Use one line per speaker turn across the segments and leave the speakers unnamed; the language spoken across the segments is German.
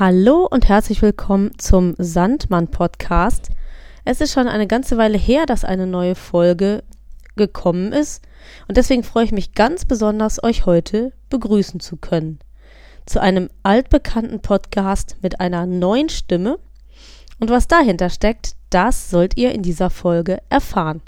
Hallo und herzlich willkommen zum Sandmann Podcast. Es ist schon eine ganze Weile her, dass eine neue Folge gekommen ist und deswegen freue ich mich ganz besonders, euch heute begrüßen zu können. Zu einem altbekannten Podcast mit einer neuen Stimme und was dahinter steckt, das sollt ihr in dieser Folge erfahren.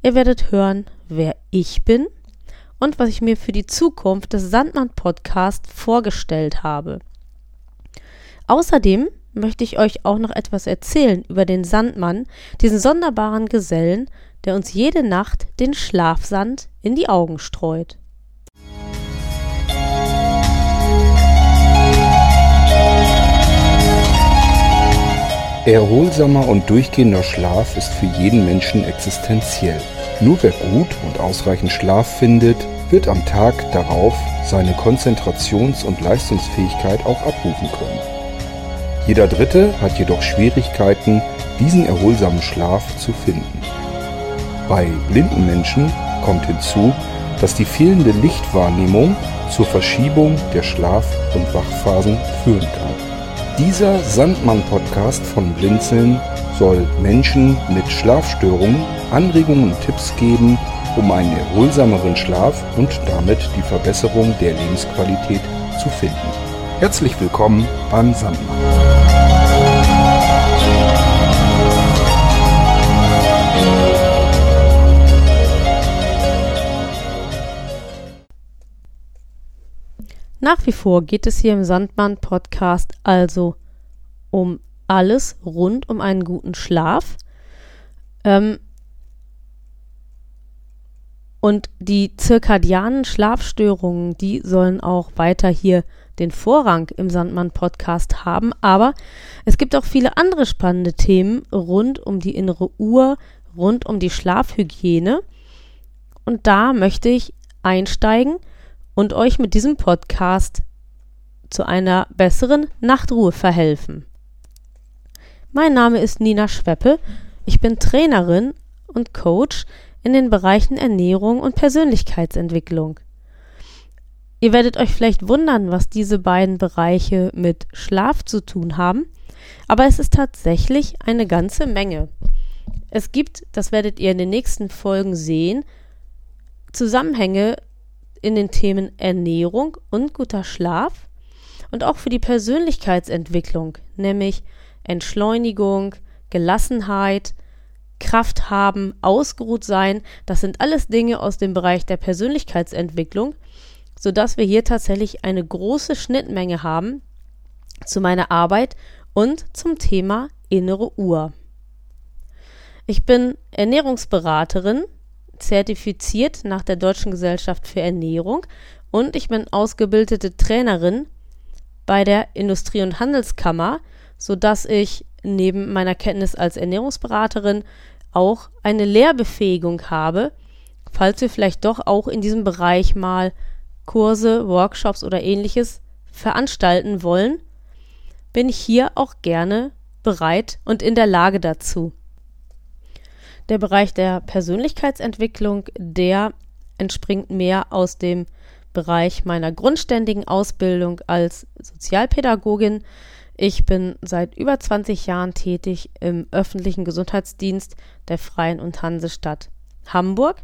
Ihr werdet hören, wer ich bin und was ich mir für die Zukunft des Sandmann Podcast vorgestellt habe. Außerdem möchte ich euch auch noch etwas erzählen über den Sandmann, diesen sonderbaren Gesellen, der uns jede Nacht den Schlafsand in die Augen streut.
Erholsamer und durchgehender Schlaf ist für jeden Menschen existenziell. Nur wer gut und ausreichend Schlaf findet, wird am Tag darauf seine Konzentrations- und Leistungsfähigkeit auch abrufen können. Jeder Dritte hat jedoch Schwierigkeiten, diesen erholsamen Schlaf zu finden. Bei blinden Menschen kommt hinzu, dass die fehlende Lichtwahrnehmung zur Verschiebung der Schlaf- und Wachphasen führen kann. Dieser Sandmann-Podcast von Blinzeln soll Menschen mit Schlafstörungen Anregungen und Tipps geben, um einen erholsameren Schlaf und damit die Verbesserung der Lebensqualität zu finden. Herzlich willkommen beim Sandmann.
Nach wie vor geht es hier im Sandmann Podcast also um alles rund um einen guten Schlaf. Ähm, und die zirkadianen Schlafstörungen, die sollen auch weiter hier den Vorrang im Sandmann Podcast haben. Aber es gibt auch viele andere spannende Themen rund um die innere Uhr, rund um die Schlafhygiene. Und da möchte ich einsteigen und euch mit diesem Podcast zu einer besseren Nachtruhe verhelfen. Mein Name ist Nina Schweppe. Ich bin Trainerin und Coach in den Bereichen Ernährung und Persönlichkeitsentwicklung. Ihr werdet euch vielleicht wundern, was diese beiden Bereiche mit Schlaf zu tun haben, aber es ist tatsächlich eine ganze Menge. Es gibt, das werdet ihr in den nächsten Folgen sehen, Zusammenhänge in den Themen Ernährung und guter Schlaf und auch für die Persönlichkeitsentwicklung, nämlich Entschleunigung, Gelassenheit, Kraft haben, ausgeruht sein, das sind alles Dinge aus dem Bereich der Persönlichkeitsentwicklung, sodass wir hier tatsächlich eine große Schnittmenge haben zu meiner Arbeit und zum Thema innere Uhr. Ich bin Ernährungsberaterin zertifiziert nach der Deutschen Gesellschaft für Ernährung und ich bin ausgebildete Trainerin bei der Industrie- und Handelskammer, sodass ich neben meiner Kenntnis als Ernährungsberaterin auch eine Lehrbefähigung habe, falls wir vielleicht doch auch in diesem Bereich mal Kurse, Workshops oder ähnliches veranstalten wollen, bin ich hier auch gerne bereit und in der Lage dazu. Der Bereich der Persönlichkeitsentwicklung, der entspringt mehr aus dem Bereich meiner grundständigen Ausbildung als Sozialpädagogin. Ich bin seit über 20 Jahren tätig im öffentlichen Gesundheitsdienst der Freien und Hansestadt Hamburg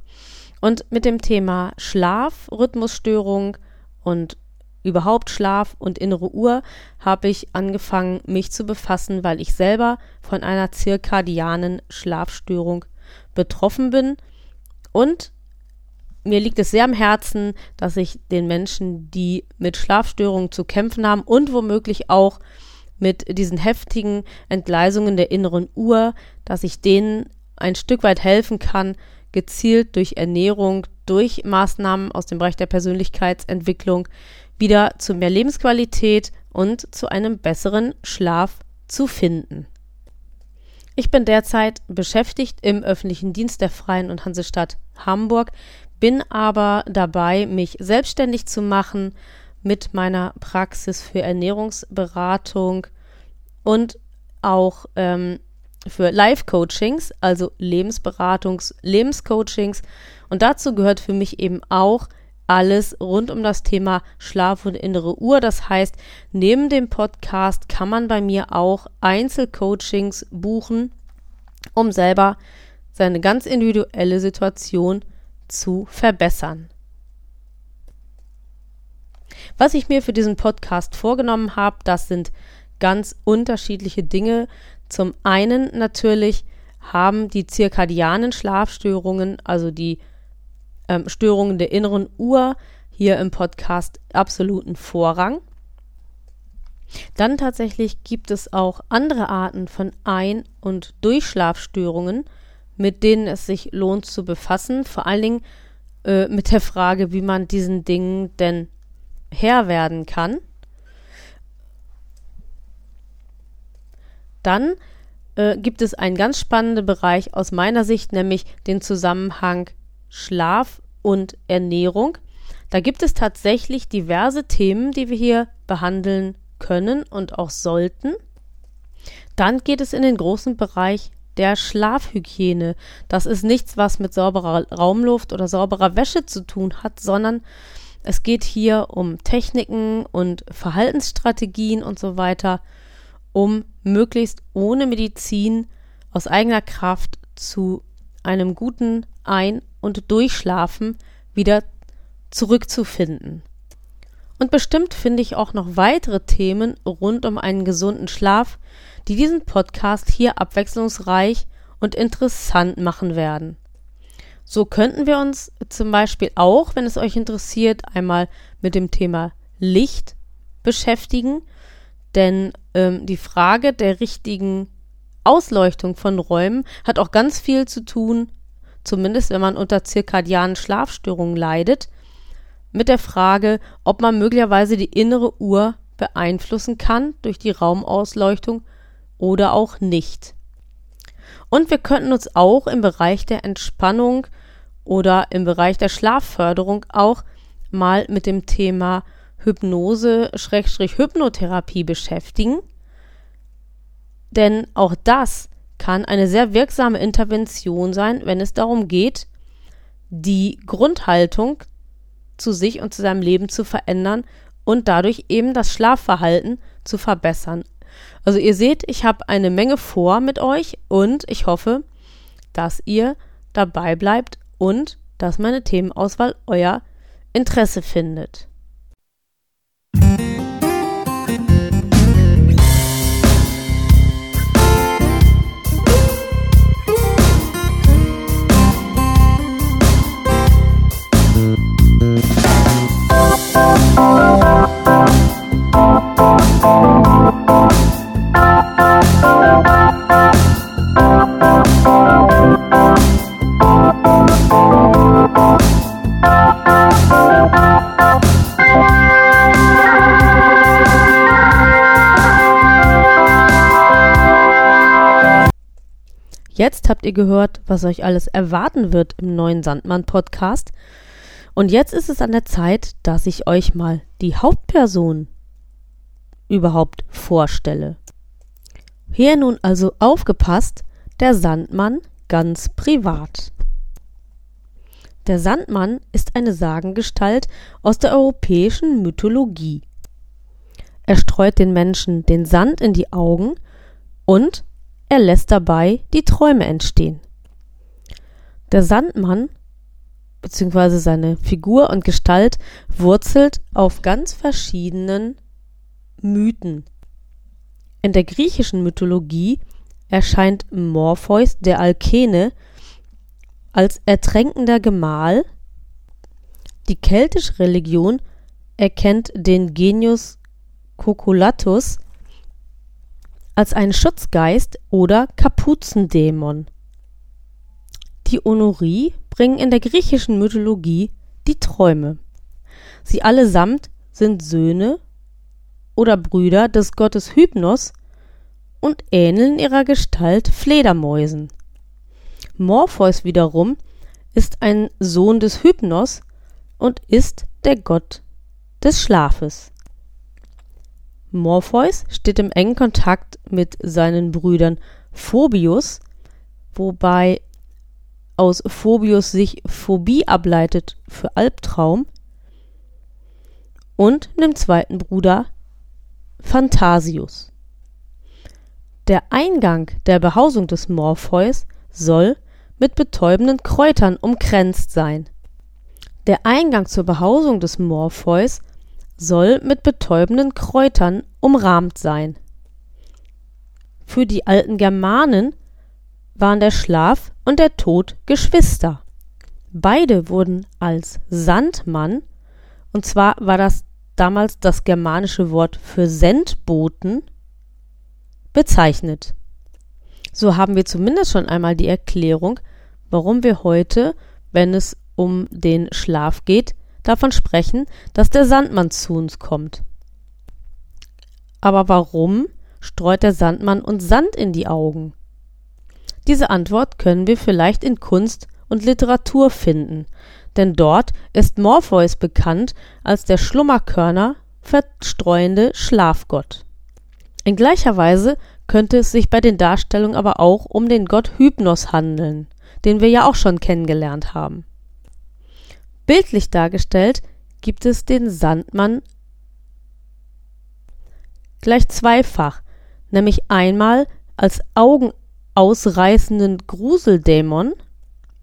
und mit dem Thema Schlaf, Rhythmusstörung und überhaupt Schlaf und innere Uhr habe ich angefangen, mich zu befassen, weil ich selber von einer zirkadianen Schlafstörung betroffen bin. Und mir liegt es sehr am Herzen, dass ich den Menschen, die mit Schlafstörungen zu kämpfen haben und womöglich auch mit diesen heftigen Entgleisungen der inneren Uhr, dass ich denen ein Stück weit helfen kann, gezielt durch Ernährung, durch Maßnahmen aus dem Bereich der Persönlichkeitsentwicklung wieder zu mehr Lebensqualität und zu einem besseren Schlaf zu finden. Ich bin derzeit beschäftigt im öffentlichen Dienst der Freien und Hansestadt Hamburg, bin aber dabei, mich selbstständig zu machen mit meiner Praxis für Ernährungsberatung und auch ähm, für Life-Coachings, also Lebensberatungs-, Lebenscoachings. Und dazu gehört für mich eben auch alles rund um das Thema Schlaf und innere Uhr. Das heißt, neben dem Podcast kann man bei mir auch Einzelcoachings buchen, um selber seine ganz individuelle Situation zu verbessern. Was ich mir für diesen Podcast vorgenommen habe, das sind ganz unterschiedliche Dinge. Zum einen natürlich haben die zirkadianen Schlafstörungen, also die ähm, Störungen der inneren Uhr, hier im Podcast absoluten Vorrang. Dann tatsächlich gibt es auch andere Arten von Ein- und Durchschlafstörungen, mit denen es sich lohnt zu befassen, vor allen Dingen äh, mit der Frage, wie man diesen Dingen denn Herr werden kann. Dann äh, gibt es einen ganz spannenden Bereich aus meiner Sicht, nämlich den Zusammenhang Schlaf und Ernährung. Da gibt es tatsächlich diverse Themen, die wir hier behandeln können und auch sollten. Dann geht es in den großen Bereich der Schlafhygiene. Das ist nichts, was mit sauberer Raumluft oder sauberer Wäsche zu tun hat, sondern es geht hier um Techniken und Verhaltensstrategien und so weiter, um möglichst ohne Medizin aus eigener Kraft zu einem guten Ein- und Durchschlafen wieder zurückzufinden. Und bestimmt finde ich auch noch weitere Themen rund um einen gesunden Schlaf, die diesen Podcast hier abwechslungsreich und interessant machen werden. So könnten wir uns zum Beispiel auch, wenn es euch interessiert, einmal mit dem Thema Licht beschäftigen, denn ähm, die Frage der richtigen Ausleuchtung von Räumen hat auch ganz viel zu tun, zumindest wenn man unter zirkadianen Schlafstörungen leidet, mit der Frage, ob man möglicherweise die innere Uhr beeinflussen kann durch die Raumausleuchtung oder auch nicht. Und wir könnten uns auch im Bereich der Entspannung oder im Bereich der Schlafförderung auch mal mit dem Thema Hypnose-Hypnotherapie beschäftigen. Denn auch das kann eine sehr wirksame Intervention sein, wenn es darum geht, die Grundhaltung zu sich und zu seinem Leben zu verändern und dadurch eben das Schlafverhalten zu verbessern. Also ihr seht, ich habe eine Menge vor mit euch und ich hoffe, dass ihr dabei bleibt und dass meine Themenauswahl euer Interesse findet. Jetzt habt ihr gehört, was euch alles erwarten wird im neuen Sandmann-Podcast. Und jetzt ist es an der Zeit, dass ich euch mal die Hauptperson überhaupt vorstelle. Hier nun also aufgepasst, der Sandmann ganz privat. Der Sandmann ist eine Sagengestalt aus der europäischen Mythologie. Er streut den Menschen den Sand in die Augen und er lässt dabei die Träume entstehen. Der Sandmann bzw. seine Figur und Gestalt wurzelt auf ganz verschiedenen Mythen. In der griechischen Mythologie erscheint Morpheus der Alkene als ertränkender Gemahl. Die keltische Religion erkennt den Genius Coculatus als einen Schutzgeist oder Kapuzendämon. Die Onurii bringen in der griechischen Mythologie die Träume. Sie allesamt sind Söhne oder Brüder des Gottes Hypnos und ähneln ihrer Gestalt Fledermäusen. Morpheus wiederum ist ein Sohn des Hypnos und ist der Gott des Schlafes. Morpheus steht im engen Kontakt mit seinen Brüdern Phobius, wobei aus Phobius sich Phobie ableitet für Albtraum, und dem zweiten Bruder Phantasius. Der Eingang der Behausung des Morpheus soll mit betäubenden Kräutern umkränzt sein. Der Eingang zur Behausung des Morpheus soll mit betäubenden Kräutern umrahmt sein. Für die alten Germanen waren der Schlaf und der Tod Geschwister. Beide wurden als Sandmann, und zwar war das damals das germanische Wort für Sendboten, bezeichnet. So haben wir zumindest schon einmal die Erklärung, warum wir heute, wenn es um den Schlaf geht, davon sprechen, dass der Sandmann zu uns kommt. Aber warum streut der Sandmann uns Sand in die Augen? Diese Antwort können wir vielleicht in Kunst und Literatur finden, denn dort ist Morpheus bekannt als der Schlummerkörner verstreuende Schlafgott. In gleicher Weise könnte es sich bei den Darstellungen aber auch um den Gott Hypnos handeln, den wir ja auch schon kennengelernt haben. Bildlich dargestellt gibt es den Sandmann gleich zweifach, nämlich einmal als augenausreißenden Gruseldämon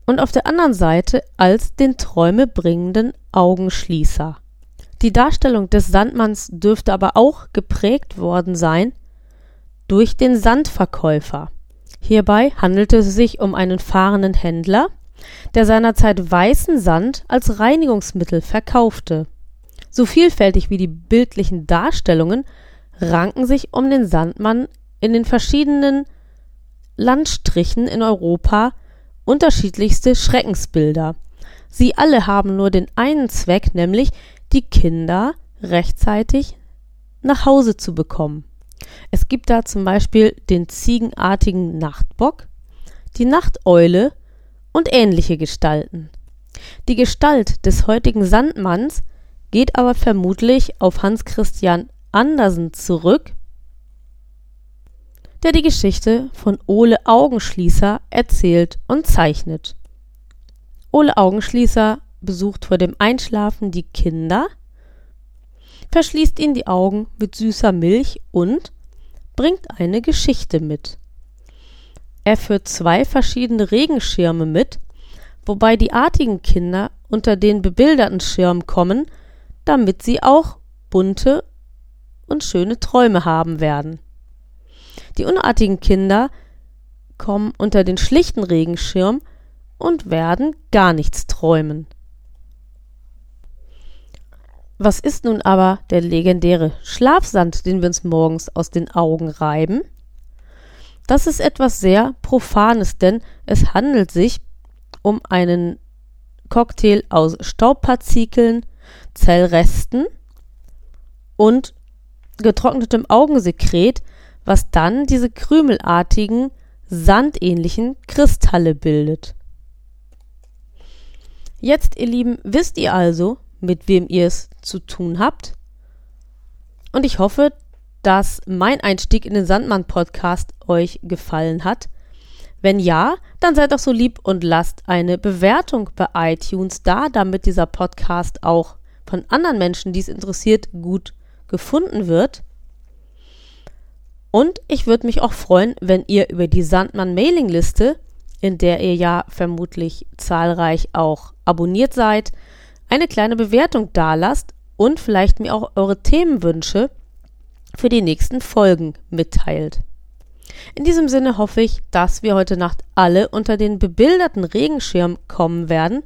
und auf der anderen Seite als den träumebringenden Augenschließer. Die Darstellung des Sandmanns dürfte aber auch geprägt worden sein durch den Sandverkäufer. Hierbei handelte es sich um einen fahrenden Händler, der seinerzeit weißen Sand als Reinigungsmittel verkaufte. So vielfältig wie die bildlichen Darstellungen ranken sich um den Sandmann in den verschiedenen Landstrichen in Europa unterschiedlichste Schreckensbilder. Sie alle haben nur den einen Zweck, nämlich die Kinder rechtzeitig nach Hause zu bekommen. Es gibt da zum Beispiel den ziegenartigen Nachtbock, die Nachteule und ähnliche Gestalten. Die Gestalt des heutigen Sandmanns geht aber vermutlich auf Hans Christian Andersen zurück, der die Geschichte von Ole Augenschließer erzählt und zeichnet. Ole Augenschließer besucht vor dem Einschlafen die Kinder, verschließt ihnen die Augen mit süßer Milch und bringt eine Geschichte mit. Er führt zwei verschiedene Regenschirme mit, wobei die artigen Kinder unter den bebilderten Schirm kommen, damit sie auch bunte und schöne Träume haben werden. Die unartigen Kinder kommen unter den schlichten Regenschirm und werden gar nichts träumen. Was ist nun aber der legendäre Schlafsand, den wir uns morgens aus den Augen reiben? Das ist etwas sehr Profanes, denn es handelt sich um einen Cocktail aus Staubpartikeln, Zellresten und getrocknetem Augensekret, was dann diese krümelartigen, sandähnlichen Kristalle bildet. Jetzt, ihr Lieben, wisst ihr also, mit wem ihr es zu tun habt. Und ich hoffe, dass mein Einstieg in den Sandmann-Podcast euch gefallen hat. Wenn ja, dann seid doch so lieb und lasst eine Bewertung bei iTunes da, damit dieser Podcast auch von anderen Menschen, die es interessiert, gut gefunden wird. Und ich würde mich auch freuen, wenn ihr über die Sandmann-Mailingliste, in der ihr ja vermutlich zahlreich auch abonniert seid, eine kleine Bewertung dalasst und vielleicht mir auch eure Themenwünsche für die nächsten Folgen mitteilt. In diesem Sinne hoffe ich, dass wir heute Nacht alle unter den bebilderten Regenschirm kommen werden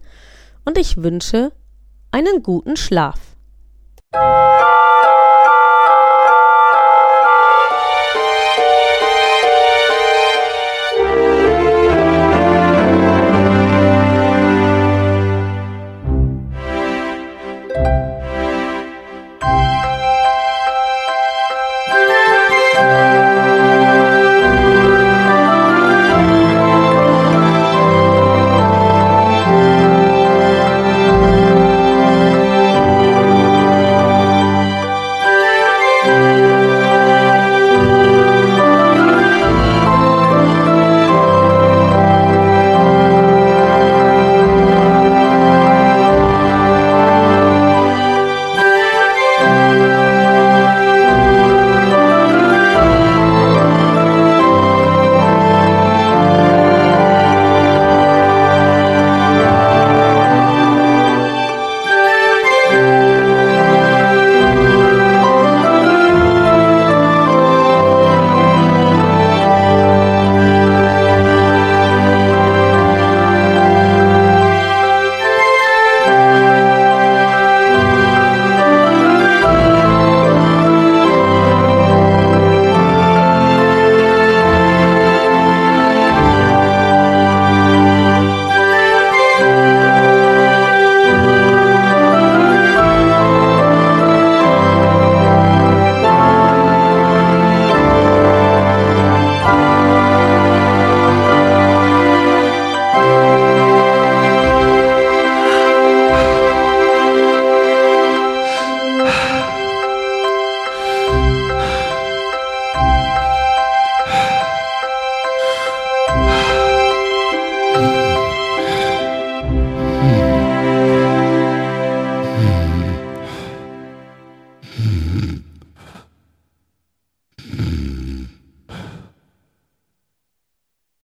und ich wünsche einen guten Schlaf.